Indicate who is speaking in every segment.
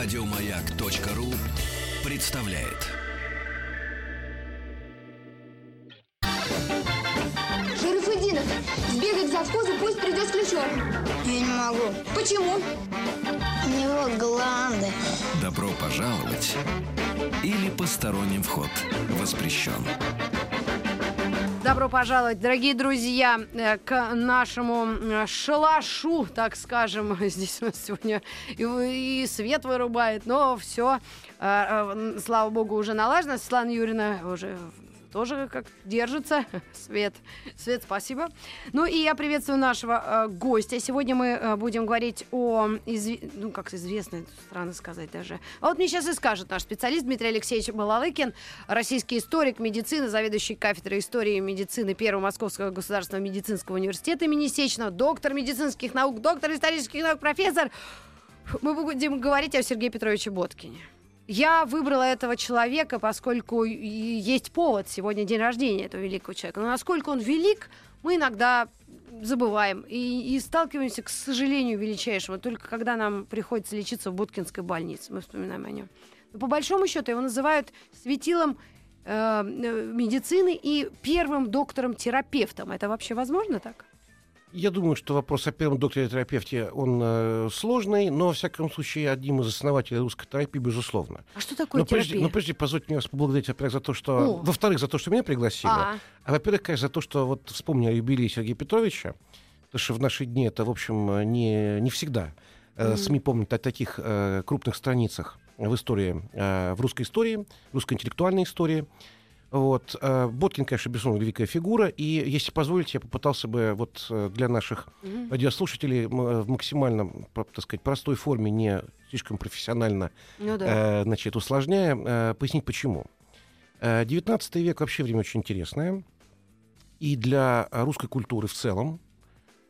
Speaker 1: Радиомаяк.ру представляет.
Speaker 2: Шарафудинов, сбегай к завхозу, пусть придет с ключом.
Speaker 3: Я не могу.
Speaker 2: Почему?
Speaker 3: У него гланды.
Speaker 1: Добро пожаловать или посторонним вход воспрещен.
Speaker 4: Добро пожаловать, дорогие друзья, э, к нашему э, шалашу, так скажем. Здесь у нас сегодня и, свет вырубает, но все, слава богу, уже налажено. Светлана Юрьевна уже тоже как держится. Свет, Свет, спасибо. Ну и я приветствую нашего э, гостя. Сегодня мы э, будем говорить о, изв... ну как известно, странно сказать даже. А вот мне сейчас и скажет наш специалист Дмитрий Алексеевич Балалыкин, российский историк медицины, заведующий кафедрой истории и медицины Первого Московского государственного медицинского университета имени Сечного, доктор медицинских наук, доктор исторических наук, профессор. Мы будем говорить о Сергее Петровиче Боткине. Я выбрала этого человека, поскольку есть повод. Сегодня день рождения этого великого человека. Но насколько он велик, мы иногда забываем и, и сталкиваемся, к сожалению, величайшего, только когда нам приходится лечиться в Буткинской больнице. Мы вспоминаем о нем. Но по большому счету его называют светилом э, э медицины и первым доктором-терапевтом. Это вообще возможно так?
Speaker 5: Я думаю, что вопрос о первом докторе-терапевте, он э, сложный, но, во всяком случае, одним из основателей русской терапии, безусловно.
Speaker 4: А что такое
Speaker 5: но
Speaker 4: терапия?
Speaker 5: Прежде, но прежде позвольте мне вас поблагодарить, во-первых, за то, что... О. Во-вторых, за то, что меня пригласили. А, а во-первых, конечно, за то, что вот вспомнили о юбилее Сергея Петровича, потому что в наши дни это, в общем, не, не всегда э, mm. СМИ помнят о таких э, крупных страницах в истории, э, в русской истории, русской интеллектуальной истории. Вот. Э, Боткин, конечно, безусловно, великая фигура. И, если позволите, я попытался бы вот э, для наших mm-hmm. радиослушателей э, в максимально, так сказать, простой форме, не слишком профессионально, ну, да. значит, усложняя, пояснить почему. 19 век вообще время очень интересное. И для русской культуры в целом,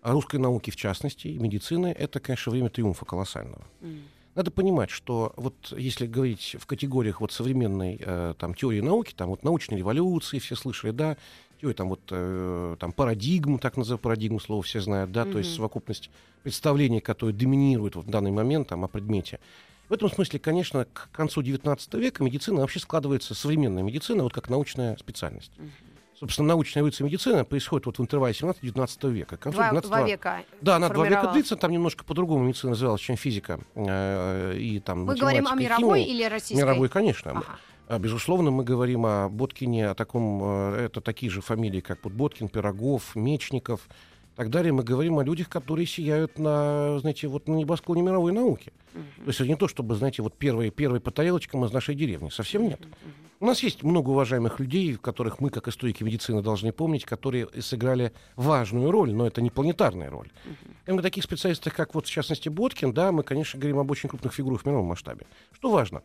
Speaker 5: русской науки в частности, и медицины, это, конечно, время триумфа колоссального. Mm. Надо понимать, что вот если говорить в категориях вот современной э, там, теории науки, там вот научной революции, все слышали, да, теория там вот э, там парадигму, так называемую парадигму, слово все знают, да, mm-hmm. то есть совокупность представлений, которые доминируют вот в данный момент там о предмете. В этом смысле, конечно, к концу XIX века медицина вообще складывается, современная медицина, вот как научная специальность. Mm-hmm собственно, научная эволюция медицины происходит вот в интервале 17-19 века. К
Speaker 4: два, 19 два века.
Speaker 5: Да, она два века длится, там немножко по-другому медицина называлась, чем физика э, и там
Speaker 4: Мы говорим о мировой
Speaker 5: химии.
Speaker 4: или российской?
Speaker 5: Мировой, конечно. Ага. А, безусловно, мы говорим о Боткине, о таком, э, это такие же фамилии, как Боткин, Пирогов, Мечников, так далее, мы говорим о людях, которые сияют на, знаете, вот на небосклоне мировой науки. Uh-huh. То есть это не то, чтобы, знаете, вот первые, первые по тарелочкам из нашей деревни. Совсем нет. Uh-huh. У нас есть много уважаемых людей, которых мы, как историки медицины, должны помнить, которые сыграли важную роль, но это не планетарная роль. Uh-huh. И таких специалистах, как вот, в частности, Боткин, да, мы, конечно, говорим об очень крупных фигурах в мировом масштабе. Что важно?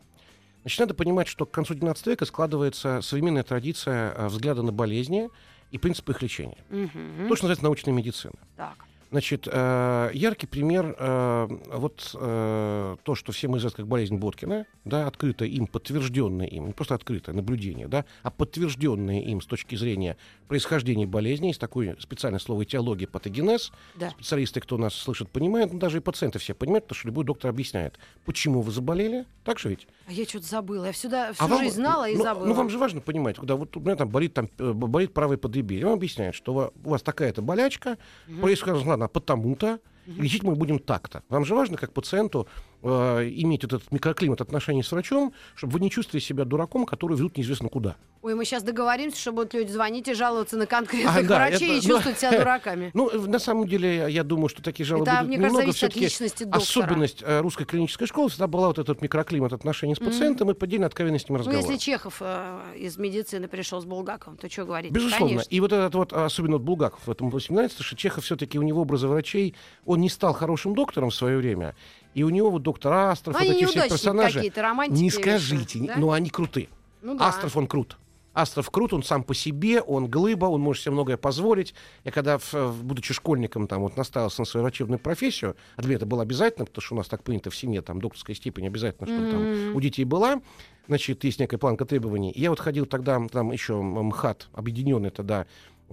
Speaker 5: Значит, надо понимать, что к концу XIX века складывается современная традиция э, взгляда на болезни, и принципы их лечения. Угу. То, что называется научная медицина. Так. Значит, э, яркий пример, э, вот э, то, что всем известно как болезнь Боткина, да, открытое им, подтвержденное им, не просто открытое наблюдение, да, а подтвержденное им с точки зрения происхождения болезни, есть такое специальное слово этиология, патогенез. Да. Специалисты, кто нас слышит, понимают, ну, даже и пациенты все понимают, потому что любой доктор объясняет, почему вы заболели, так же ведь?
Speaker 4: А я что-то забыла, я всегда всю а жизнь вам, знала и
Speaker 5: ну,
Speaker 4: забыла.
Speaker 5: Ну, вам же важно понимать, когда вот у меня там болит, там, болит правый подъебель, он объясняет, что у вас такая-то болячка, угу. происходит, ладно, потому-то, лечить мы будем так-то. Вам же важно, как пациенту, э, иметь этот микроклимат отношений с врачом, чтобы вы не чувствовали себя дураком, который ведут неизвестно куда.
Speaker 4: Ой, мы сейчас договоримся, что будут люди звонить и жаловаться на конкретных а, да, врачей это, и чувствовать себя дураками.
Speaker 5: Ну, на самом деле, я думаю, что такие жалобы это, будут
Speaker 4: мне
Speaker 5: немного
Speaker 4: кажется, от личности доктора.
Speaker 5: Особенность э, русской клинической школы всегда была вот этот микроклимат отношений с пациентом mm-hmm. и поддельной откровенностью разговора.
Speaker 4: Ну, если Чехов э, из медицины пришел с Булгаковым, то что говорить?
Speaker 5: Безусловно.
Speaker 4: Конечно.
Speaker 5: И вот этот вот, особенно вот Булгаков в этом 18 что Чехов все-таки у него образы врачей, он не стал хорошим доктором в свое время, и у него вот доктор Астров,
Speaker 4: ну,
Speaker 5: вот эти все персонажи.
Speaker 4: Не
Speaker 5: скажите, да? но они крутые. Ну, да. Астров он крут. Астров крут, он сам по себе, он глыба, он может себе многое позволить. Я когда, в, будучи школьником, там, вот, наставился на свою врачебную профессию, а для меня это было обязательно, потому что у нас так принято в семье, там, докторская степень обязательно, чтобы mm-hmm. там у детей была, значит, есть некая планка требований. И я вот ходил тогда, там еще МХАТ, объединенный тогда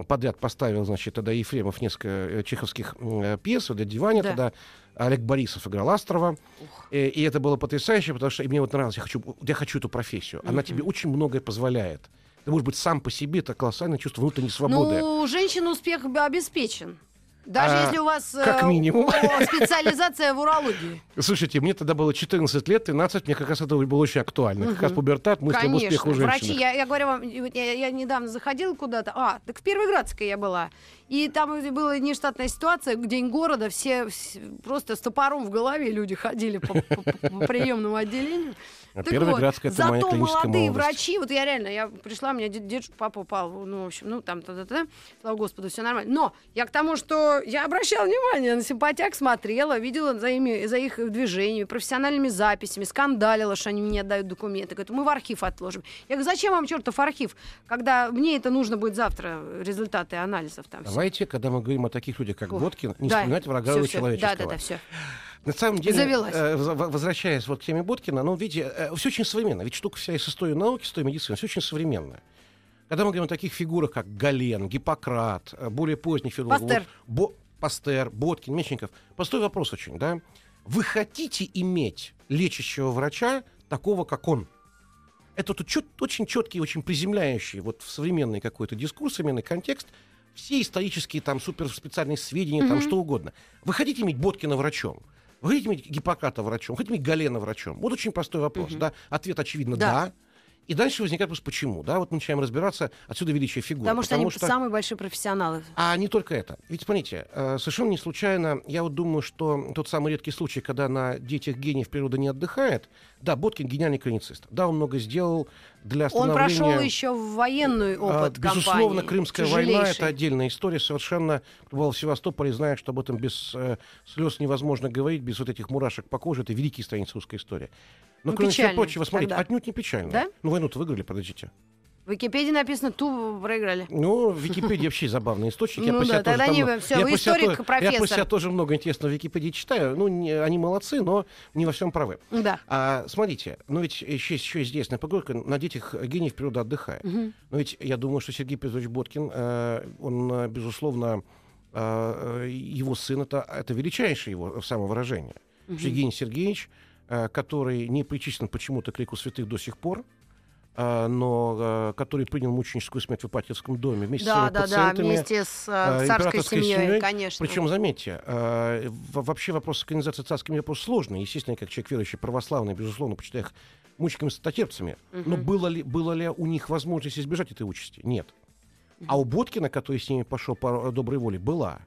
Speaker 5: подряд поставил, значит, тогда Ефремов несколько э, чеховских э, пьес для диваня, да. тогда Олег Борисов играл Астрова. И, и это было потрясающе, потому что мне вот нравилось, я хочу, я хочу эту профессию. Она тебе очень многое позволяет. Ты, может быть, сам по себе это колоссальное чувство внутренней свободы.
Speaker 4: Ну, женщина успех обеспечен. Даже а, если у вас
Speaker 5: как э, минимум.
Speaker 4: специализация в урологии.
Speaker 5: Слушайте, мне тогда было 14 лет, 13, мне как раз это было очень актуально. Угу. Как раз пубертат, мысли Конечно. об успехе у.
Speaker 4: Врачи, я, я говорю вам, я, я недавно заходила куда-то, а, так в Первоградской я была. И там была нештатная ситуация, день города, все, все просто с топором в голове люди ходили по, по, по приемному отделению.
Speaker 5: А Первая вот, градская это
Speaker 4: зато молодые
Speaker 5: молодость.
Speaker 4: врачи, вот я реально, я пришла, у меня дедушка, папа упал, ну, в общем, ну, там, та -та -та, слава Господу, все нормально. Но я к тому, что я обращала внимание на симпатяк, смотрела, видела за, ими, за их движениями, профессиональными записями, скандалила, что они мне отдают документы. Говорят, мы в архив отложим. Я говорю, зачем вам чертов архив, когда мне это нужно будет завтра, результаты анализов там.
Speaker 5: Давайте, когда мы говорим о таких людях, как Ох, Боткин, не да, вспоминать врага все, человеческого.
Speaker 4: Да, да, да, все.
Speaker 5: На самом деле, э, возвращаясь вот к теме Боткина, ну, видите, э, все очень современно. Ведь штука вся из истории науки, истории медицины, все очень современное. Когда мы говорим о таких фигурах, как Гален, Гиппократ, э, более поздних фигурах...
Speaker 4: Пастер.
Speaker 5: Вот, Бо, Пастер, Боткин, Мечников. Простой вопрос очень, да? Вы хотите иметь лечащего врача такого, как он? Это тут чет, очень четкий, очень приземляющий вот в современный какой-то дискурс, современный контекст, все исторические там суперспециальные сведения, mm-hmm. там что угодно. Вы хотите иметь Боткина врачом? Вы хотите иметь Гиппократа врачом? Хотите иметь Галена врачом? Вот очень простой вопрос. Угу. Да? Ответ очевидно да. да. И дальше возникает вопрос, почему? Да, вот мы начинаем разбираться, отсюда величие фигуры.
Speaker 4: Потому, потому что они самые большие профессионалы.
Speaker 5: А не только это. Ведь, смотрите, э, совершенно не случайно, я вот думаю, что тот самый редкий случай, когда на детях гениев природа не отдыхает, да, Боткин гениальный клиницист. Да, он много сделал для становления...
Speaker 4: Он прошел еще в военный а, опыт
Speaker 5: Безусловно,
Speaker 4: компании.
Speaker 5: Крымская война — это отдельная история. Совершенно, был в Севастополе, знает, что об этом без э, слез невозможно говорить, без вот этих мурашек по коже. Это великий страницы русской истории. Но, ну, кроме всего прочего, смотрите, тогда. отнюдь не печально. Да? Ну, войну-то выиграли, подождите.
Speaker 4: В Википедии написано, ту проиграли.
Speaker 5: Ну, в Википедии вообще забавный источник. Я
Speaker 4: ну да, тогда не все, вы историк, профессор.
Speaker 5: Я по себя тоже много интересного в Википедии читаю. Ну, не, они молодцы, но не во всем правы.
Speaker 4: Да.
Speaker 5: А, смотрите, ну ведь еще, еще известная поговорка, на детях гениев природа отдыхает. Угу. Но ведь я думаю, что Сергей Петрович Боткин, э, он, безусловно, э, его сын, это, это величайшее его самовыражение. Угу. Евгений Сергеевич, э, который не причислен почему-то к лику святых до сих пор, но а, который принял мученическую смерть в Ипатьевском доме вместе
Speaker 4: да,
Speaker 5: с
Speaker 4: да,
Speaker 5: пациентами.
Speaker 4: Да, вместе с а, царской семьей, семьей, конечно.
Speaker 5: Причем, заметьте, вообще вопрос канонизации царскими вопрос сложный. Естественно, как человек верующий, православный, безусловно, почитаю их мучениками статерцами. Угу. Но было ли, было ли у них возможность избежать этой участи? Нет. Угу. А у Боткина, который с ними пошел по доброй воле, была.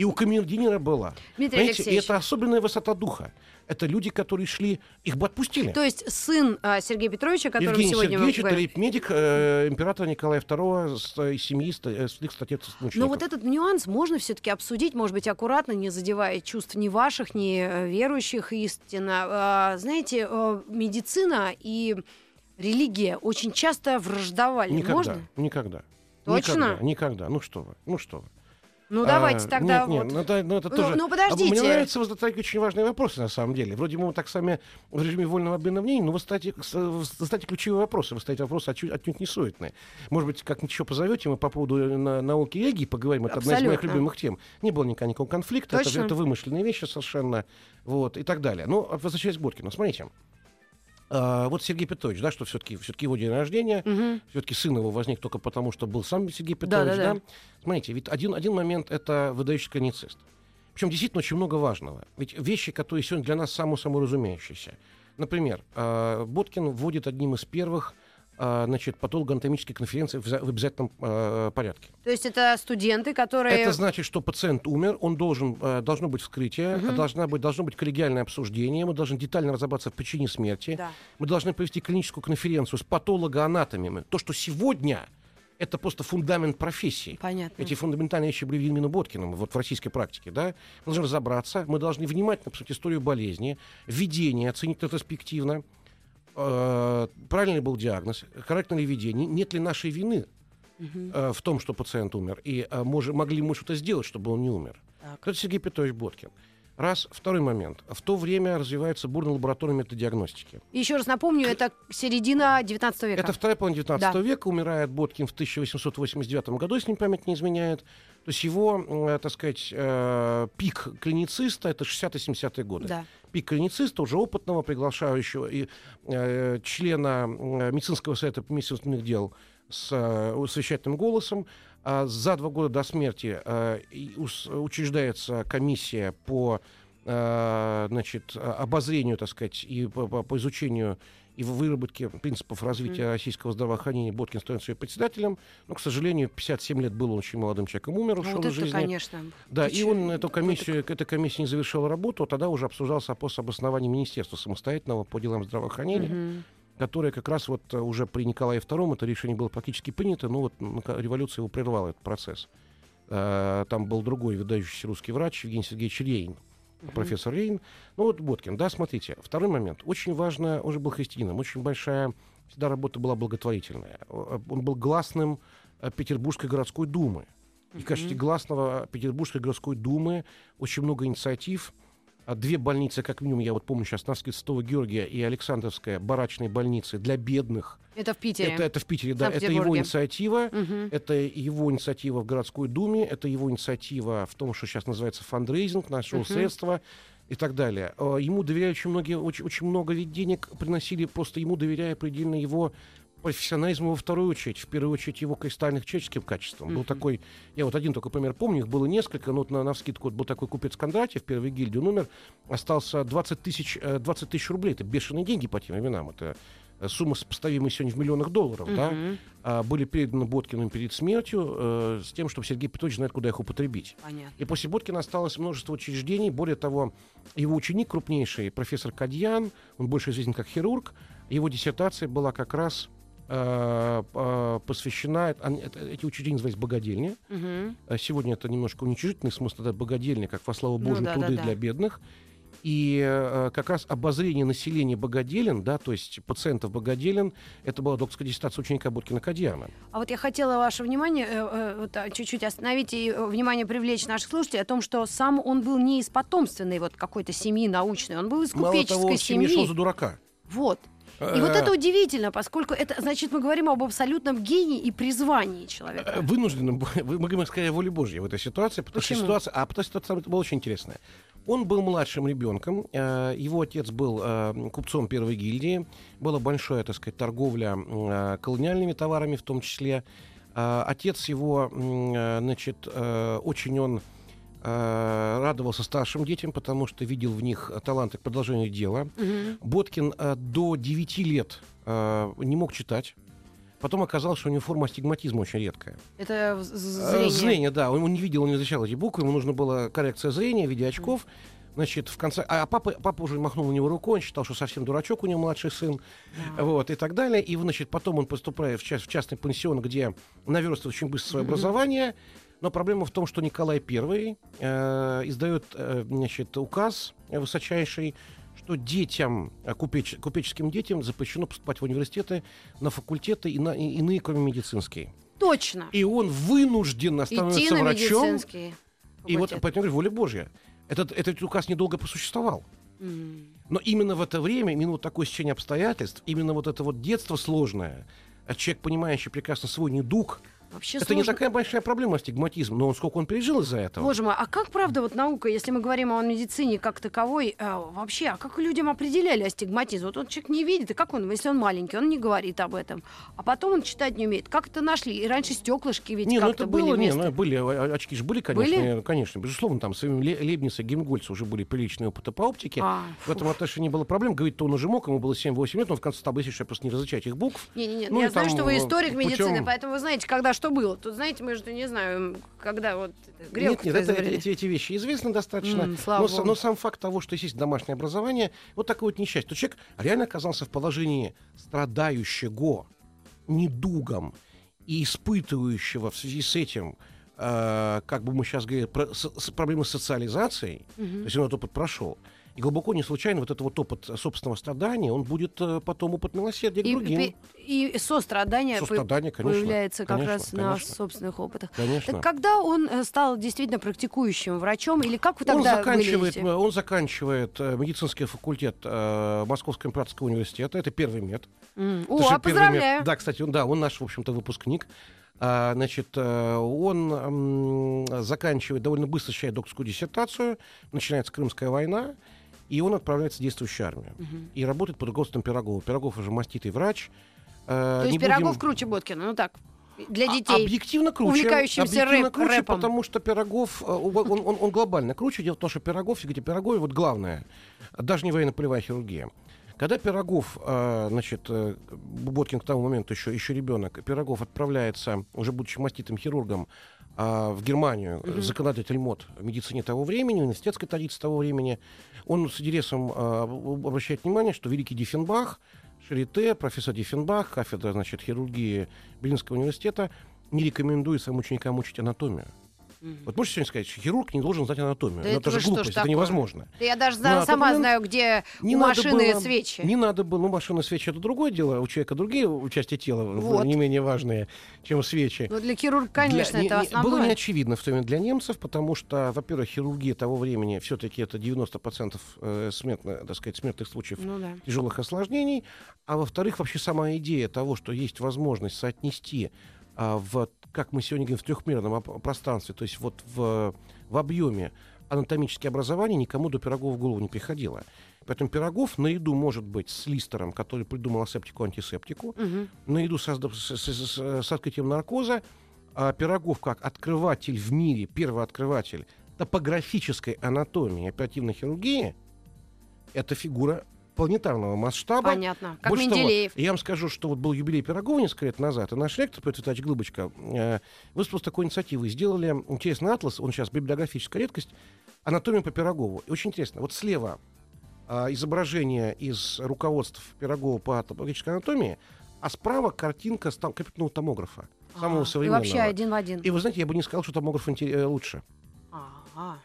Speaker 5: И у камердинера была.
Speaker 4: Дмитрий Понимаете,
Speaker 5: и это особенная высота духа. Это люди, которые шли, их бы отпустили.
Speaker 4: То есть сын а, Сергея Петровича, который
Speaker 5: Евгений
Speaker 4: сегодня...
Speaker 5: Сергеевич, это медик э, императора Николая II с э, семьи э, святых статец
Speaker 4: Но вот этот нюанс можно все-таки обсудить, может быть, аккуратно, не задевая чувств ни ваших, ни э, верующих истинно. А, знаете, э, медицина и религия очень часто враждовали.
Speaker 5: Никогда,
Speaker 4: можно?
Speaker 5: никогда.
Speaker 4: Точно?
Speaker 5: Никогда, никогда. Ну что вы, ну что вы.
Speaker 4: Ну, давайте а, тогда...
Speaker 5: Нет, нет, вот... ну, это, ну, это
Speaker 4: ну,
Speaker 5: тоже...
Speaker 4: Ну, подождите.
Speaker 5: А мне нравится вот такие очень важные вопросы, на самом деле. Вроде мы так сами в режиме вольного обмена мнений, но вы ставите, ставите ключевые вопросы. Вы ставите вопросы отнюдь, отнюдь не суетные. Может быть, как ничего позовете, мы по поводу э, на, науки ЭГИ поговорим. Это Абсолютно. одна из моих любимых тем. Не было никакого конфликта. Это, это вымышленные вещи совершенно. Вот, и так далее. Ну, возвращаясь к Буркину. Смотрите. А, вот Сергей Петрович, да, что все-таки все его день рождения, угу. все-таки сын его возник только потому, что был сам Сергей Петрович, да. да, да. Смотрите, ведь один, один момент это выдающийся клиницист. Причем действительно очень много важного. Ведь вещи, которые сегодня для нас само-само разумеющиеся. Например, э, Боткин вводит одним из первых а, значит, патологоанатомические конференции в, обязательном э, порядке.
Speaker 4: То есть это студенты, которые...
Speaker 5: Это значит, что пациент умер, он должен, э, должно быть вскрытие, угу. должна быть, должно быть коллегиальное обсуждение, мы должны детально разобраться в причине смерти, да. мы должны провести клиническую конференцию с патологоанатомами. То, что сегодня это просто фундамент профессии.
Speaker 4: Понятно.
Speaker 5: Эти фундаментальные вещи были именно Боткиным вот в российской практике. Да? Мы должны разобраться, мы должны внимательно обсудить историю болезни, введение, оценить ретроспективно, э, правильный был диагноз, корректно ли ведение, нет ли нашей вины э, в том, что пациент умер, и э, мож, могли мы что-то сделать, чтобы он не умер. Так. Это Сергей Петрович Боткин. Раз. Второй момент. В то время развивается бурно лабораторная методиагностики.
Speaker 4: Еще раз напомню, это середина 19 века.
Speaker 5: Это вторая половина 19 да. века. Умирает Боткин в 1889 году, если мне память не изменяет. То есть его, э, так сказать, э, пик клинициста это 60-70-е годы. Да. Пик клинициста, уже опытного, приглашающего и э, члена медицинского совета по медицинских дел с э, голосом. А за два года до смерти э, учреждается комиссия по э, значит, обозрению, так сказать, и по, по изучению и выработке принципов развития российского здравоохранения Боткин становится ее председателем. Но, к сожалению, 57 лет был он очень молодым человеком, умер, ушел вот из жизни.
Speaker 4: конечно.
Speaker 5: Да, Ты и он эту комиссию, эта комиссия не завершила работу, тогда уже обсуждался вопрос об основании министерства самостоятельного по делам здравоохранения. Mm-hmm которое как раз вот э, уже при Николае II это решение было практически принято, но вот революция его прервала этот процесс. Э, там был другой выдающийся русский врач Евгений Сергеевич Рейн, uh-huh. профессор Рейн. Ну вот Боткин, да, смотрите. Второй момент. Очень важно, он же был христианином, очень большая всегда работа была благотворительная. Он был гласным э, Петербургской городской думы. И в качестве гласного Петербургской городской думы очень много инициатив две больницы, как минимум, я вот помню сейчас, Навский Святого Георгия и Александровская барачные больницы для бедных.
Speaker 4: Это в Питере.
Speaker 5: Это, это в Питере, да. Это его инициатива. Угу. Это его инициатива в городской думе. Это его инициатива в том, что сейчас называется фандрейзинг, нашего угу. средства и так далее. А, ему доверяют очень многие, очень, очень много ведь денег приносили, просто ему доверяя предельно его профессионализм во вторую очередь, в первую очередь его кристальных человеческим качеством. Mm-hmm. Был такой, я вот один только пример помню, их было несколько, но вот на, на вскидку вот был такой купец Кондратьев, первый гильдии, он умер, остался 20 тысяч, 20 э, тысяч рублей, это бешеные деньги по тем временам, это э, сумма сопоставимая сегодня в миллионах долларов, mm-hmm. да, а, были переданы Боткиным перед смертью э, с тем, чтобы Сергей Петрович знает, куда их употребить. Понятно. И после Боткина осталось множество учреждений, более того, его ученик крупнейший, профессор Кадьян, он больше известен как хирург, его диссертация была как раз посвящена, эти учреждения назывались богадельни. Угу. Сегодня это немножко уничижительный смысл, это богадельня, как во славу Божию, ну, да, труды да, да. для бедных. И э, как раз обозрение населения богоделен, да, то есть пациентов богоделен, это была докторская диссертация ученика Боткина Кадьяна.
Speaker 4: А вот я хотела ваше внимание э, э, чуть-чуть остановить и внимание привлечь наших слушателей о том, что сам он был не из потомственной вот какой-то семьи научной, он был из купеческой Мало того, семьи.
Speaker 5: шел за дурака.
Speaker 4: Вот. И вот это удивительно, поскольку это, значит, мы говорим об абсолютном гении и призвании человека.
Speaker 5: Э, вынужденным, мы говорим скорее о воле Божьей в этой ситуации, потому Почему? что ситуация, а потому что ситуация была очень интересная. Он был младшим ребенком, э, его отец был э, купцом первой гильдии, была большая, так сказать, торговля колониальными товарами в том числе. Отец его, значит, очень он Э, радовался старшим детям, потому что видел в них таланты к продолжению дела. Угу. Боткин э, до 9 лет э, не мог читать. Потом оказалось, что у него форма астигматизма очень редкая.
Speaker 4: Это зрение?
Speaker 5: Зрение, да. Он, он не видел, он не изучал эти буквы. Ему нужна была коррекция зрения в виде очков. Значит, в конце... А папа, папа уже махнул на него рукой, он считал, что совсем дурачок у него младший сын. Да. Вот, и так далее. И, значит, потом он поступает в, част, в частный пансион, где наверстывает очень быстро свое mm-hmm. образование. Но проблема в том, что Николай I э, издает э, значит, указ высочайший, что детям, э, купеч, купеческим детям запрещено поступать в университеты, на факультеты и на и, иные, кроме медицинские.
Speaker 4: Точно.
Speaker 5: И он вынужден становиться врачом. И вот поэтому говорю, воля Божья. Этот, этот указ недолго просуществовал. Mm. Но именно в это время, именно вот такое сечение обстоятельств, именно вот это вот детство сложное, а человек, понимающий прекрасно свой недуг, Вообще это сложно... не такая большая проблема, астигматизм, но сколько он пережил из-за этого.
Speaker 4: Боже мой, а как правда вот наука, если мы говорим о медицине как таковой, э, вообще, а как людям определяли астигматизм? Вот он человек не видит, и как он, если он маленький, он не говорит об этом, а потом он читать не умеет. Как это нашли? И раньше стеклышки ведь
Speaker 5: не,
Speaker 4: ну
Speaker 5: это
Speaker 4: были
Speaker 5: было,
Speaker 4: вместо...
Speaker 5: не, ну, были, а, очки же были, конечно, были? конечно, безусловно, там своим Лебниц и уже были приличные опыты по оптике. А, в этом отношении не было проблем. Говорит, он уже мог, ему было 7-8 лет, но в конце бы что просто не различать их букв.
Speaker 4: Не-не-не, ну, я знаю, что вы историк путем... медицины, поэтому вы знаете, когда что было. Тут, знаете, мы же не знаю, когда вот
Speaker 5: грелку Нет, нет, это, эти, эти вещи известны достаточно. Mm, но, но сам факт того, что есть домашнее образование, вот такое вот несчастье. То человек реально оказался в положении страдающего недугом и испытывающего в связи с этим э, как бы мы сейчас говорили, про, с, с, проблемы с социализацией, угу. то есть он этот опыт прошел. И глубоко не случайно вот этот вот опыт собственного страдания, он будет э, потом опыт милосердия
Speaker 4: и,
Speaker 5: другим.
Speaker 4: И, и сострадание,
Speaker 5: сострадание конечно,
Speaker 4: появляется как
Speaker 5: конечно,
Speaker 4: раз
Speaker 5: конечно.
Speaker 4: на собственных опытах.
Speaker 5: Конечно.
Speaker 4: Так когда он э, стал действительно практикующим врачом, или как вы тогда
Speaker 5: он заканчивает,
Speaker 4: выглядите?
Speaker 5: он заканчивает э, медицинский факультет э, Московского императорского университета. Это первый мед.
Speaker 4: Mm. О, а поздравляю!
Speaker 5: Мед. Да, кстати, он, да, он наш, в общем-то, выпускник. А, значит, э, он заканчивает, довольно быстро защищает докторскую диссертацию, начинается Крымская война, и он отправляется в действующую армию. Угу. И работает под руководством Пирогова. Пирогов уже маститый врач.
Speaker 4: Э, То есть Пирогов будем... круче Боткина, ну так, для а, детей.
Speaker 5: А, объективно круче.
Speaker 4: Увлекающимся
Speaker 5: объективно
Speaker 4: рэп,
Speaker 5: круче,
Speaker 4: рэпом.
Speaker 5: потому что Пирогов, э, он, он, он глобально круче. Дело в том, что Пирогов, где Пирогове, вот главное, даже не военно-полевая хирургия. Когда Пирогов, э, значит, Боткин к тому моменту еще, еще ребенок, Пирогов отправляется, уже будучи маститым хирургом, в Германию, mm-hmm. законодатель МОД в медицине того времени, университетской традиции того времени, он с интересом э, обращает внимание, что великий Диффенбах, Шарите, профессор Диффенбах, кафедра значит, хирургии Берлинского университета, не рекомендует своим ученикам учить анатомию. Mm-hmm. Вот можете сегодня сказать, что хирург не должен знать анатомию.
Speaker 4: Да
Speaker 5: Но
Speaker 4: это
Speaker 5: это же глупость, это
Speaker 4: такое?
Speaker 5: невозможно.
Speaker 4: Да я даже
Speaker 5: Но
Speaker 4: сама
Speaker 5: момент
Speaker 4: знаю, где
Speaker 5: не
Speaker 4: у машины
Speaker 5: было,
Speaker 4: свечи.
Speaker 5: Не надо было, ну машина свечи это другое дело, у человека другие части тела
Speaker 4: вот.
Speaker 5: не менее важные, чем свечи.
Speaker 4: Но для хирурга, конечно,
Speaker 5: для,
Speaker 4: это
Speaker 5: не,
Speaker 4: основное.
Speaker 5: Было не очевидно в то время для немцев, потому что, во-первых, хирургия того времени все-таки это 90% э, смертно, так сказать, смертных случаев
Speaker 4: ну, да.
Speaker 5: тяжелых осложнений, а во-вторых, вообще сама идея того, что есть возможность соотнести а, в, как мы сегодня говорим, в трехмерном пространстве, то есть вот в, в объеме анатомические образования никому до Пирогова в голову не приходило. Поэтому Пирогов наряду может быть с Листером, который придумал асептику-антисептику, угу. наряду с, с, с, с открытием наркоза, а Пирогов как открыватель в мире, первый открыватель топографической анатомии оперативной хирургии, это фигура планетарного масштаба.
Speaker 4: Понятно. Как
Speaker 5: Больше
Speaker 4: Менделеев.
Speaker 5: Того, я вам скажу, что вот был юбилей Пирогова несколько лет назад, и наш ректор Петр Витальевич Глыбочка э, выступил с такой инициативой. Сделали интересный атлас, он сейчас библиографическая редкость, анатомия по Пирогову. И очень интересно, вот слева э, изображение из руководств Пирогова по топологической анатомии, а справа картинка стал компьютерного томографа. Самого
Speaker 4: А,
Speaker 5: современного.
Speaker 4: И вообще один в один.
Speaker 5: И вы знаете, я бы не сказал, что томограф э, лучше.
Speaker 4: Ага.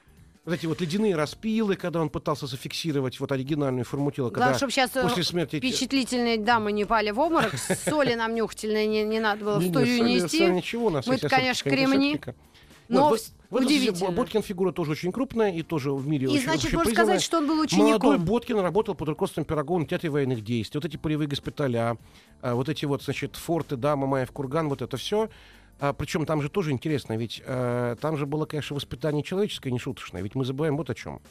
Speaker 5: Вот эти вот ледяные распилы, когда он пытался зафиксировать вот оригинальную форму тела, когда
Speaker 4: Главное, чтобы сейчас
Speaker 5: после смерти...
Speaker 4: впечатлительные дамы не пали в обморок, соли нам нюхательной не, не надо было в студию нести.
Speaker 5: ничего, нас
Speaker 4: Мы, конечно, кремни, но
Speaker 5: Вот, в
Speaker 4: удивительно.
Speaker 5: Боткин фигура тоже очень крупная и тоже в мире
Speaker 4: И
Speaker 5: очень
Speaker 4: значит, можно сказать, что он был
Speaker 5: Молодой
Speaker 4: учеником.
Speaker 5: Боткин работал под руководством Пирогова на театре военных действий. Вот эти полевые госпиталя, а, вот эти вот, значит, форты, да, Мамаев, Курган, вот это все. А, причем там же тоже интересно, ведь а, там же было, конечно, воспитание человеческое, не шуточное. Ведь мы забываем вот о чем.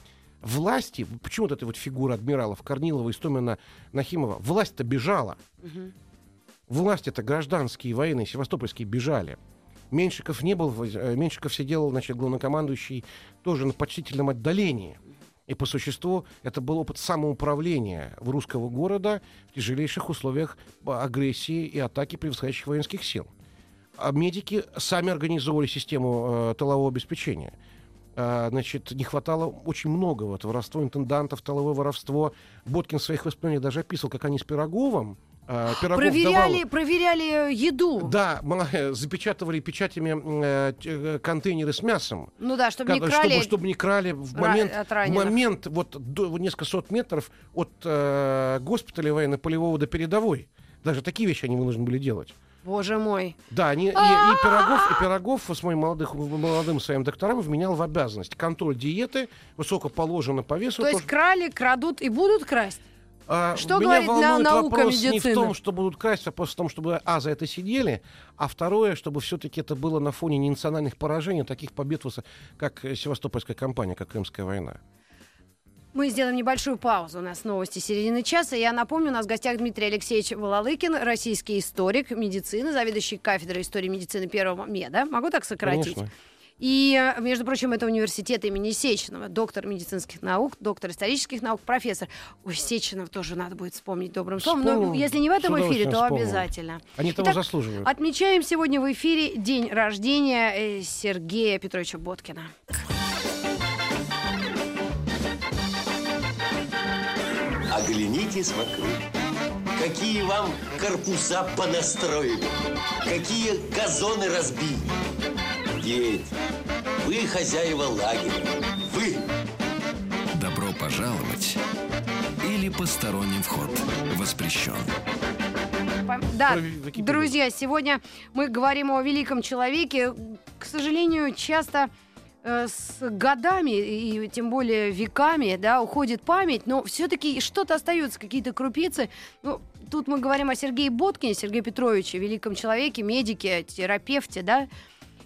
Speaker 5: Власти, почему вот эта вот фигура адмиралов Корнилова, Истомина, Нахимова, власть-то бежала. Власть это гражданские военные, севастопольские бежали. Меньшиков не был, э, Меньшиков сидел, значит, главнокомандующий тоже на почтительном отдалении. И по существу это был опыт самоуправления в русского города в тяжелейших условиях агрессии и атаки превосходящих воинских сил. А медики сами организовывали систему э, тылового обеспечения. А, значит, не хватало очень многого. Вот, воровство интендантов, тыловое воровство. Боткин в своих воспоминаниях даже описывал, как они с Пироговым а, Пирогов
Speaker 4: Проверяли,
Speaker 5: давал-
Speaker 4: проверяли еду.
Speaker 5: да, э, запечатывали печатями э, э, контейнеры с мясом.
Speaker 4: Ну да, чтобы не крали.
Speaker 5: чтобы, чтобы не крали в момент, в момент вот до несколько сот метров от э, госпиталя военно-полевого до передовой. Даже такие вещи они вынуждены были делать.
Speaker 4: Боже мой.
Speaker 5: Да, они, и, и Пирогов, и Пирогов с моим молодых, молодым своим докторам вменял в обязанность контроль диеты, высоко положено по весу.
Speaker 4: То есть крали, крадут и будут красть?
Speaker 5: А,
Speaker 4: что
Speaker 5: меня
Speaker 4: говорит на-
Speaker 5: волнует
Speaker 4: наука
Speaker 5: вопрос не в
Speaker 4: медицины?
Speaker 5: том, что будут красть, а вопрос в том, чтобы, а, за это сидели, а второе, чтобы все-таки это было на фоне не национальных поражений, таких побед, как Севастопольская кампания, как Крымская война.
Speaker 4: Мы сделаем небольшую паузу. У нас новости середины часа. Я напомню, у нас в гостях Дмитрий Алексеевич Вололыкин, российский историк медицины, заведующий кафедрой истории медицины первого меда. Могу так сократить?
Speaker 5: Конечно.
Speaker 4: И, между прочим, это университет имени Сеченова, доктор медицинских наук, доктор исторических наук, профессор. Ой, Сеченова тоже надо будет вспомнить добрым словом. Но если не в этом эфире, то обязательно.
Speaker 5: Они того
Speaker 4: Итак,
Speaker 5: заслуживают.
Speaker 4: Отмечаем сегодня в эфире день рождения э, Сергея Петровича Боткина.
Speaker 6: Оглянитесь вокруг. Какие вам корпуса понастроили, какие газоны разбили. сидеть. Вы хозяева лагеря. Вы.
Speaker 1: Добро пожаловать или посторонним вход воспрещен.
Speaker 4: Да, друзья, сегодня мы говорим о великом человеке. К сожалению, часто с годами и тем более веками, да, уходит память, но все-таки что-то остается, какие-то крупицы. Ну, тут мы говорим о Сергее Боткине, Сергее Петровиче, великом человеке, медике, терапевте, да,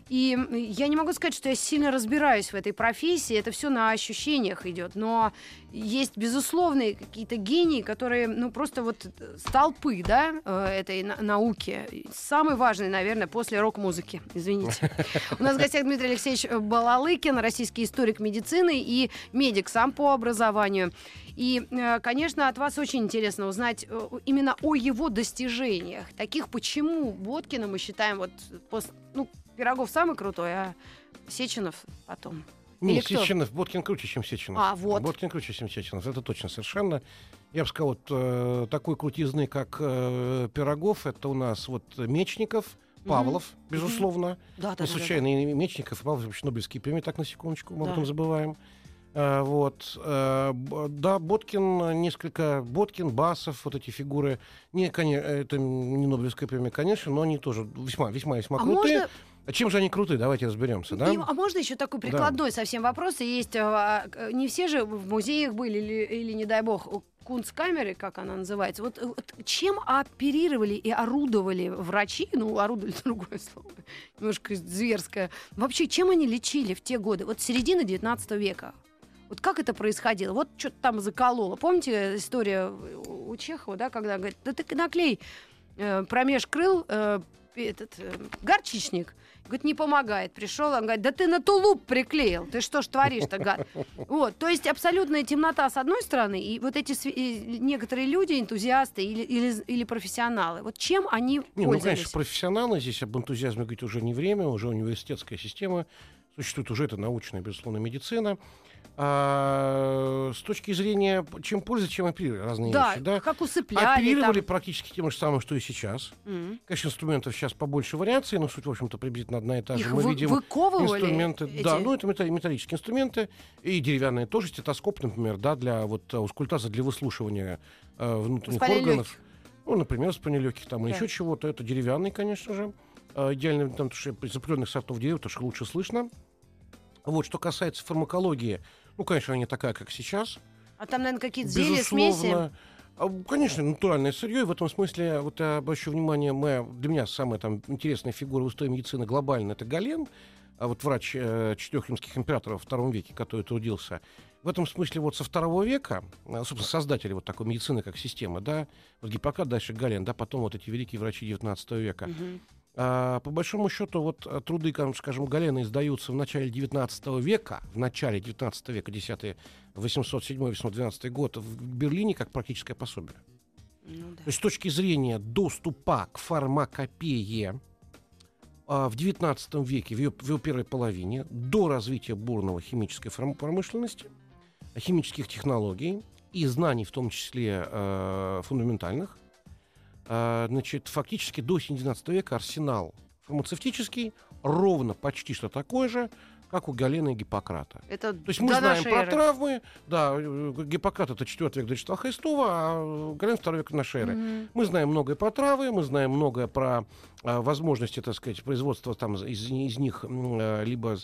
Speaker 4: и я не могу сказать, что я сильно разбираюсь в этой профессии, это все на ощущениях идет, но есть безусловные какие-то гении, которые, ну, просто вот столпы, да, э, этой науки. Самый важный, наверное, после рок-музыки, извините. У нас в гостях Дмитрий Алексеевич Балалыкин, российский историк медицины и медик сам по образованию. И, э, конечно, от вас очень интересно узнать э, именно о его достижениях. Таких, почему Боткина мы считаем вот, ну, Пирогов самый крутой, а Сеченов потом.
Speaker 5: Не, Сеченов, Боткин круче, чем Сеченов.
Speaker 4: А, вот.
Speaker 5: Боткин круче, чем Сеченов, это точно совершенно. Я бы сказал, вот э, такой крутизны, как э, Пирогов, это у нас вот Мечников, Павлов, mm-hmm. безусловно. Mm-hmm. Да, да, не случайно да, да. и Мечников, и Павлов, вообще Нобелевские премии, так на секундочку, мы да. об этом забываем. Uh, вот, uh, да, Боткин, несколько, Боткин, Басов, вот эти фигуры, не, конечно, это не Нобелевская премия, конечно, но они тоже весьма, весьма, весьма а крутые. Можно а чем же они круты? Давайте разберемся, да?
Speaker 4: И, а можно еще такой прикладной да. совсем вопрос? Есть, а, а, не все же в музеях были, или, или не дай бог, кунсткамеры, как она называется. Вот, вот чем оперировали и орудовали врачи, ну, орудовали другое слово, немножко зверское. Вообще, чем они лечили в те годы? Вот середина 19 века. Вот как это происходило? Вот что-то там закололо. Помните история у Чехова, да, когда говорит, да ты наклей э, промеж крыл э, этот э, горчичник, Говорит, не помогает. Пришел, он говорит, да ты на тулуп приклеил. Ты что ж творишь-то, гад? Вот, то есть абсолютная темнота с одной стороны, и вот эти некоторые люди, энтузиасты или, или, или профессионалы, вот чем они не, пользовались?
Speaker 5: Ну, конечно, профессионалы, здесь об энтузиазме говорить уже не время, уже университетская система, существует уже это научная, безусловно, медицина. А, с точки зрения, чем пользоваться, чем оперировать, разные
Speaker 4: да,
Speaker 5: вещи. Да,
Speaker 4: как усыпляли.
Speaker 5: Оперировали
Speaker 4: там.
Speaker 5: практически тем же самым, что и сейчас. Mm-hmm. Конечно, инструментов сейчас побольше вариаций, но суть, в общем-то, приблизительно одна и та же.
Speaker 4: Их Мы вы, видим инструменты. Эти...
Speaker 5: Да, ну это металлические инструменты. И деревянные тоже, стетоскоп, например, да, для вот аускультаза, для выслушивания э, внутренних Воспаление органов. Легких. Ну, например, воспаление легких там да. еще чего-то. Это деревянный, конечно же. Э, идеально, там, потому что из определенных сортов деревьев, потому что лучше слышно. Вот, что касается фармакологии, ну, конечно, она не такая, как сейчас.
Speaker 4: А там, наверное, какие-то зелья, смеси?
Speaker 5: А, конечно, натуральное сырье. И в этом смысле, вот я обращу внимание, моя, для меня самая там интересная фигура в истории медицины глобально это Гален, а вот врач э, четырех римских императоров в втором веке, который трудился. В этом смысле вот со второго века, а, собственно, создатели вот такой медицины как система, да, вот Гиппократ, дальше Гален, да, потом вот эти великие врачи 19 века. Угу. А, по большому счету, вот э, труды, скажем, Галена издаются в начале 19 века, в начале 19 века, 10 807-812 год, в Берлине как практическое пособие. Ну, да. То есть с точки зрения доступа к фармакопее а, в 19 веке, в ее, в ее первой половине, до развития бурного химической промышленности, химических технологий и знаний, в том числе э, фундаментальных, значит, фактически до 19 века арсенал фармацевтический ровно почти что такой же, как у Галена и Гиппократа.
Speaker 4: Это То
Speaker 5: есть мы знаем про эры. травмы, да, Гиппократ это 4 век до Рождества Христова, а Гален 2 век нашей эры. Mm-hmm. Мы знаем многое про травы, мы знаем многое про а, возможности, так сказать, производства там из, из них а, либо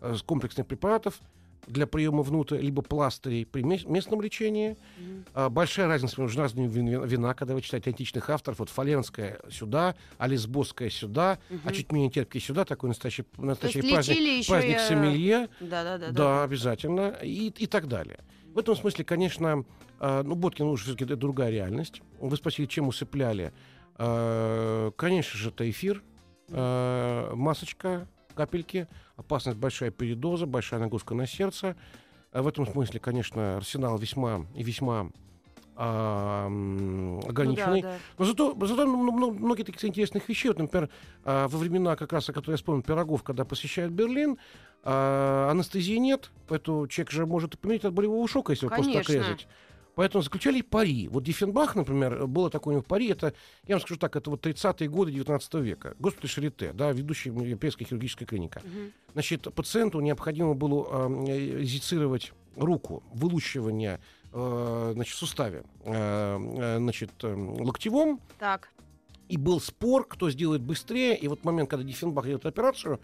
Speaker 5: с комплексных препаратов, для приема внутрь, либо пластырей при местном лечении. Mm-hmm. А, большая разница между разными вина, когда вы читаете античных авторов. Вот Фаленская сюда, Алисбосская сюда, mm-hmm. а чуть менее терпкий сюда. Такой настоящий, настоящий праздник, праздник я... сомелье.
Speaker 4: Да, да, да, да,
Speaker 5: да, обязательно. И, и так далее. В этом смысле, конечно, э, ну, Боткин уже все-таки это другая реальность. Вы спросили, чем усыпляли. Э, конечно же, это эфир, э, масочка, капельки, опасность большая передоза, большая нагрузка на сердце. А в этом смысле, конечно, арсенал весьма и весьма а, ограниченный. Ну, да, да. Но зато, зато многие таких интересных вещей. Вот, например, а, во времена, как раз, о которых я вспомнил, Пирогов, когда посещает Берлин, а, анестезии нет, поэтому человек же может помереть от болевого шока, если его просто отрезать. Поэтому заключали пари. Вот Диффенбах, например, было такое у него пари, это, я вам скажу так, это вот 30-е годы 19 века. Госпиталь Шарите, да, ведущая европейская хирургическая клиника. Угу. Значит, пациенту необходимо было э, инжицировать руку, вылучивание э, значит, в суставе э, э значит, э, локтевом.
Speaker 4: Так.
Speaker 5: И был спор, кто сделает быстрее. И вот момент, когда Диффенбах делает операцию,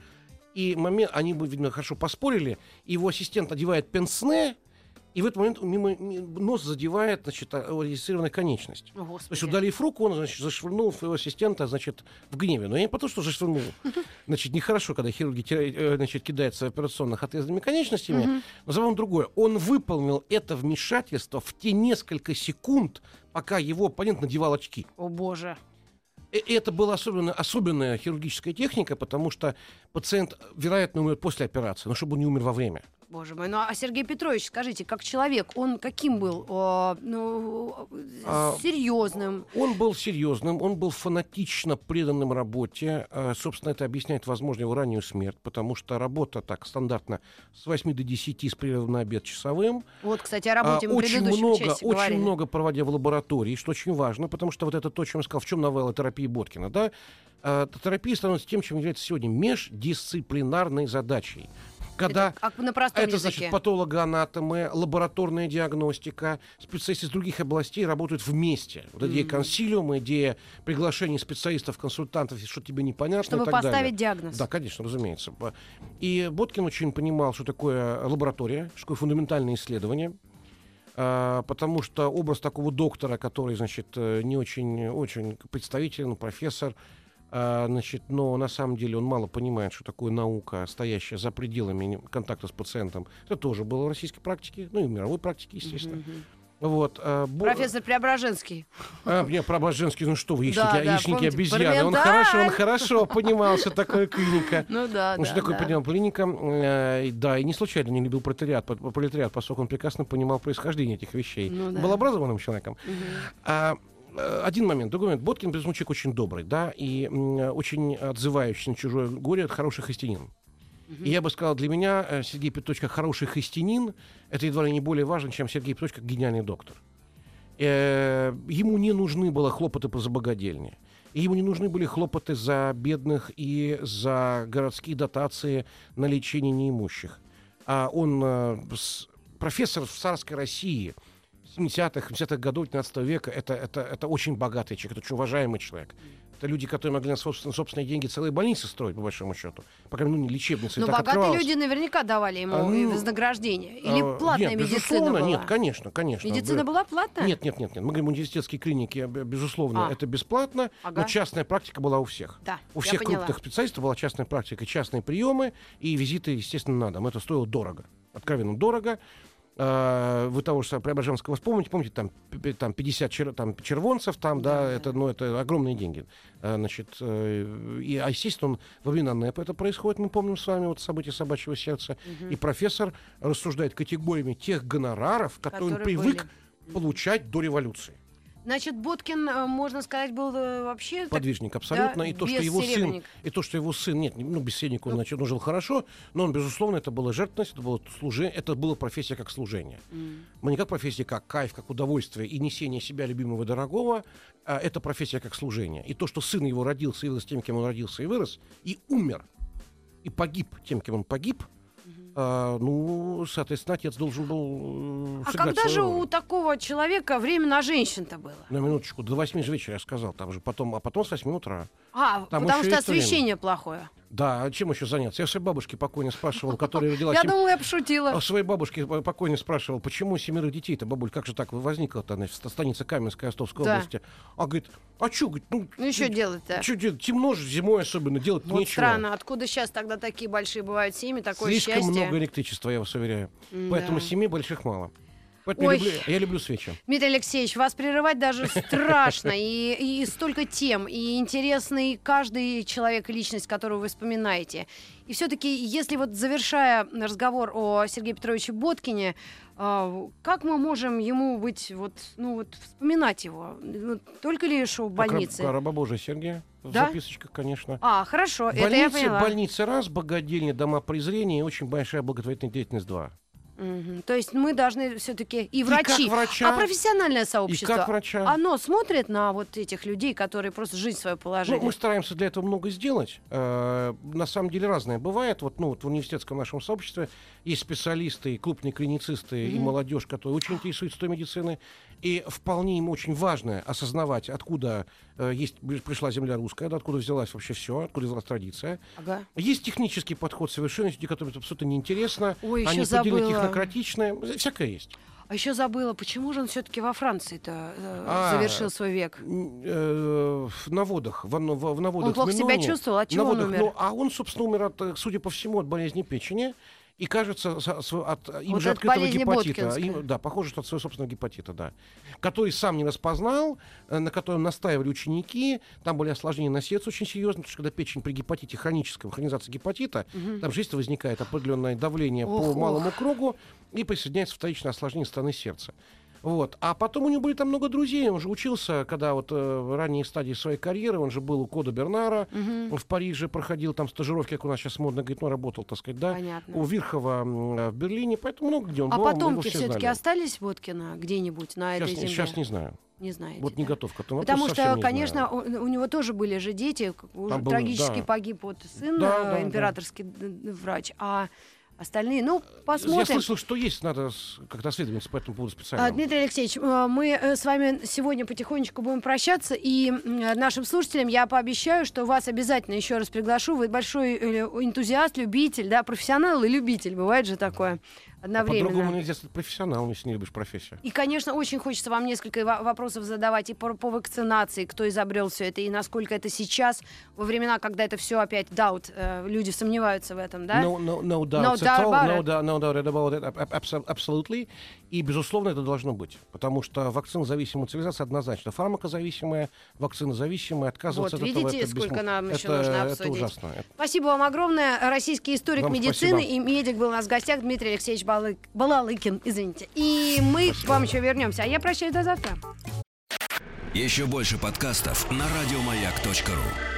Speaker 5: и момент, они, видно, хорошо поспорили, его ассистент одевает пенсне, и в этот момент мимо, нос задевает, значит, регистрированная конечность. О, То есть удалив руку, он, значит, зашвырнул своего ассистента, значит, в гневе. Но я не потому, что зашвырнул. Значит, нехорошо, когда хирурги э, значит, кидаются операционных отрезанными конечностями. Но забавно другое. Он выполнил это вмешательство в те несколько секунд, пока его оппонент надевал очки.
Speaker 4: О, боже.
Speaker 5: И это была особенно, особенная хирургическая техника, потому что пациент, вероятно, умер после операции, но чтобы он не умер во время.
Speaker 4: Боже мой, ну а Сергей Петрович, скажите, как человек, он каким был? О, ну, а, серьезным?
Speaker 5: Он был серьезным, он был фанатично преданным работе. А, собственно, это объясняет, возможно, его раннюю смерть, потому что работа так стандартно с 8 до 10 с перерывом на обед часовым.
Speaker 4: Вот, кстати, о работе а, мы
Speaker 5: очень много, Очень много проводя в лаборатории, что очень важно, потому что вот это то, чем я сказал, в чем новелла терапии Боткина, да? Терапия становится тем, чем является сегодня междисциплинарной задачей когда
Speaker 4: это, как на простом
Speaker 5: это языке. значит патологоанатомы, лабораторная диагностика, специалисты из других областей работают вместе. Вот идея mm. консилиума, идея приглашения специалистов, консультантов, что тебе непонятно.
Speaker 4: Чтобы
Speaker 5: и так
Speaker 4: поставить
Speaker 5: далее.
Speaker 4: диагноз.
Speaker 5: Да, конечно, разумеется. И Боткин очень понимал, что такое лаборатория, что такое фундаментальное исследование а, потому что образ такого доктора, который, значит, э, не очень, очень представителен, профессор, а, значит, но на самом деле он мало понимает, что такое наука, стоящая за пределами контакта с пациентом. Это тоже было в российской практике, ну и в мировой практике, естественно. Mm-hmm. Вот,
Speaker 4: а, Профессор Преображенский.
Speaker 5: А, не, Преображенский, ну что вы, яичники, да, да, яичники обезьяны. Он хорошо, он хорошо понимал, что такое клиника.
Speaker 4: Ну да,
Speaker 5: ну, Что такое да. понимал клиника. Э, да, и не случайно не любил пролетариат, пролетариат, поскольку он прекрасно понимал происхождение этих вещей. Ну, да. Был образованным человеком. Угу. А, Э, один момент. Другой момент. Боткин, безусловно, человек очень добрый, да, и очень отзывающийся на чужое горе, это хороший христианин. И я бы сказал, для меня э, Сергей Петрович как хороший христианин, это едва ли не более важно, чем Сергей Петрович как гениальный доктор. Э, ему не нужны были хлопоты по забогадельне. И ему не нужны были хлопоты за бедных и за городские дотации на лечение неимущих. А он профессор в царской России – 70-х, 70-х годов 19 века это, это, это очень богатый человек, это очень уважаемый человек. Это люди, которые могли на собственные, собственные деньги целые больницы строить, по большому счету. Пока ну, не лечебницы.
Speaker 4: Но богатые открывалось. люди наверняка давали ему а, ну, вознаграждение. Или а, платная нет, медицина была?
Speaker 5: Нет, конечно, конечно.
Speaker 4: Медицина была платная?
Speaker 5: Нет, нет, нет. нет. Мы говорим, университетские клиники, безусловно, а. это бесплатно, ага. но частная практика была у всех.
Speaker 4: Да,
Speaker 5: у всех крупных специалистов была частная практика, частные приемы и визиты, естественно, на дом. Это стоило дорого. Откровенно дорого. Uh, вы того же Преображенского вспомните, помните, там, там 50 чер, там, червонцев, там, да, да, это, ну, это огромные деньги. Uh, значит, uh, и, а, естественно, он, во времена НЭП это происходит, мы помним с вами вот события собачьего сердца, угу. и профессор рассуждает категориями тех гонораров, которые, которые он привык были. получать до революции.
Speaker 4: Значит, Боткин, э, можно сказать, был э, вообще...
Speaker 5: Подвижник, абсолютно. Да, и, то, что его сын, и то, что его сын... Нет, ну, бессеребренник он, ну, значит, он жил хорошо, но он, безусловно, это была жертвенность, это было служение, это была профессия как служение. Mm. Мы не как профессия, как кайф, как удовольствие и несение себя любимого и дорогого, а это профессия как служение. И то, что сын его родился и вырос тем, кем он родился и вырос, и умер, и погиб тем, кем он погиб — а, ну, соответственно, отец должен был
Speaker 4: э, А когда же у такого человека время на женщин-то было?
Speaker 5: На минуточку, до 8 же вечера я сказал, там же потом, а потом с 8 утра.
Speaker 4: А, Там потому что освещение время. плохое.
Speaker 5: Да, а чем еще заняться? Я своей бабушке покойно спрашивал, которая родила...
Speaker 4: Я думала, я пошутила.
Speaker 5: А своей бабушке покойно спрашивал, почему семерых детей-то, бабуль, как же так возникла-то она в станице Каменской Ростовской области? А говорит, а что, говорит,
Speaker 4: ну... Ну еще делать-то?
Speaker 5: Что делать? Темно же зимой особенно, делать вот нечего.
Speaker 4: странно, откуда сейчас тогда такие большие бывают семьи, такое
Speaker 5: Слишком
Speaker 4: счастье?
Speaker 5: много электричества, я вас уверяю. Поэтому семей больших мало. Поэтому Ой, я, люблю, я люблю свечи.
Speaker 4: Дмитрий Алексеевич, вас прерывать даже страшно. И, и столько тем, и интересный каждый человек и личность, которую вы вспоминаете. И все-таки, если вот завершая разговор о Сергее Петровиче Боткине, а, как мы можем ему быть, вот, ну вот, вспоминать его? Ну, только лишь в больнице?
Speaker 5: Как раба Божия Сергея. В да? записочках, конечно.
Speaker 4: А, хорошо,
Speaker 5: больницы,
Speaker 4: это я поняла.
Speaker 5: Больницы раз, богадельня, дома презрения и очень большая благотворительная деятельность два.
Speaker 4: Угу. То есть мы должны все-таки и врачи,
Speaker 5: и как врача,
Speaker 4: а профессиональное сообщество,
Speaker 5: и как врача.
Speaker 4: оно смотрит на вот этих людей, которые просто жизнь свою положили.
Speaker 5: Ну, мы стараемся для этого много сделать. Э, на самом деле разное бывает. Вот, ну, вот в университетском нашем сообществе есть специалисты, и крупные клиницисты, mm-hmm. и молодежь, которые очень интересуются той медициной. И вполне им очень важно осознавать, откуда э, есть, пришла земля русская, да, откуда взялась вообще все, откуда взялась традиция. Ага. Есть технический подход совершенно, которым это абсолютно неинтересно.
Speaker 4: Ой,
Speaker 5: Они
Speaker 4: поделили
Speaker 5: технократичные. Всякое есть.
Speaker 4: А еще забыла, почему же он все-таки во Франции-то э, а, завершил свой век?
Speaker 5: Э, в наводах. В, в, в наводах
Speaker 4: он плохо
Speaker 5: Миноне,
Speaker 4: себя чувствовал, от чего наводах, он умер?
Speaker 5: Ну, а он, собственно, умер, от, судя по всему, от болезни печени. И кажется, от, им вот же открытого гепатита. Им, да, похоже, что от своего собственного гепатита, да. Который сам не распознал, э, на котором настаивали ученики. Там были осложнения на сердце очень серьезные, потому что когда печень при гепатите хроническом, хронизации гепатита, угу. там же возникает определенное давление ох, по малому ох. кругу и присоединяется вторичное осложнение стороны сердца. Вот. А потом у него были там много друзей. Он же учился, когда вот э, в ранней стадии своей карьеры, он же был у Кода Бернара угу. в Париже, проходил там стажировки, как у нас сейчас модно говорит, ну, работал, так сказать, да.
Speaker 4: Понятно.
Speaker 5: У Вирхова в Берлине, поэтому много где он
Speaker 4: а
Speaker 5: был.
Speaker 4: А потомки все-таки остались Водкина где-нибудь на
Speaker 5: сейчас,
Speaker 4: этой земле?
Speaker 5: Сейчас не знаю.
Speaker 4: Не знаете.
Speaker 5: Вот не
Speaker 4: да?
Speaker 5: готов к этому.
Speaker 4: Потому что, конечно, у, у него тоже были же дети. Уже был, трагически да. погиб вот сын, да, императорский да. врач. А Остальные, ну, посмотрим. Я
Speaker 5: слышал, что есть, надо как-то осведомиться по этому поводу специально. А,
Speaker 4: Дмитрий Алексеевич, э, мы э, с вами сегодня потихонечку будем прощаться, и нашим слушателям я пообещаю, что вас обязательно еще раз приглашу. Вы большой э, энтузиаст, любитель, да, профессионал и любитель, бывает же такое одновременно.
Speaker 5: А по-другому нельзя стать профессионалом, если не любишь профессию.
Speaker 4: И, конечно, очень хочется вам несколько вопросов задавать и по, по вакцинации, кто изобрел все это, и насколько это сейчас, во времена, когда это все опять doubt, э, люди сомневаются в этом, да?
Speaker 5: No, no, no doubt no at all, no, doubt, no doubt about it, absolutely. И, безусловно, это должно быть, потому что вакцинозависимая цивилизация однозначно. Фармакозависимая, вакцинозависимая, отказываться
Speaker 4: вот,
Speaker 5: от
Speaker 4: видите,
Speaker 5: этого... Это
Speaker 4: сколько нам
Speaker 5: это,
Speaker 4: еще нужно
Speaker 5: обсудить. Это ужасно.
Speaker 4: Спасибо вам огромное. Российский историк
Speaker 5: вам
Speaker 4: медицины
Speaker 5: спасибо.
Speaker 4: и медик был у нас в гостях Дмитрий Алексеевич Балык, Балалыкин, извините. И мы Спасибо. к вам еще вернемся. А я прощаюсь до завтра.
Speaker 1: Еще больше подкастов на радиомаяк.ру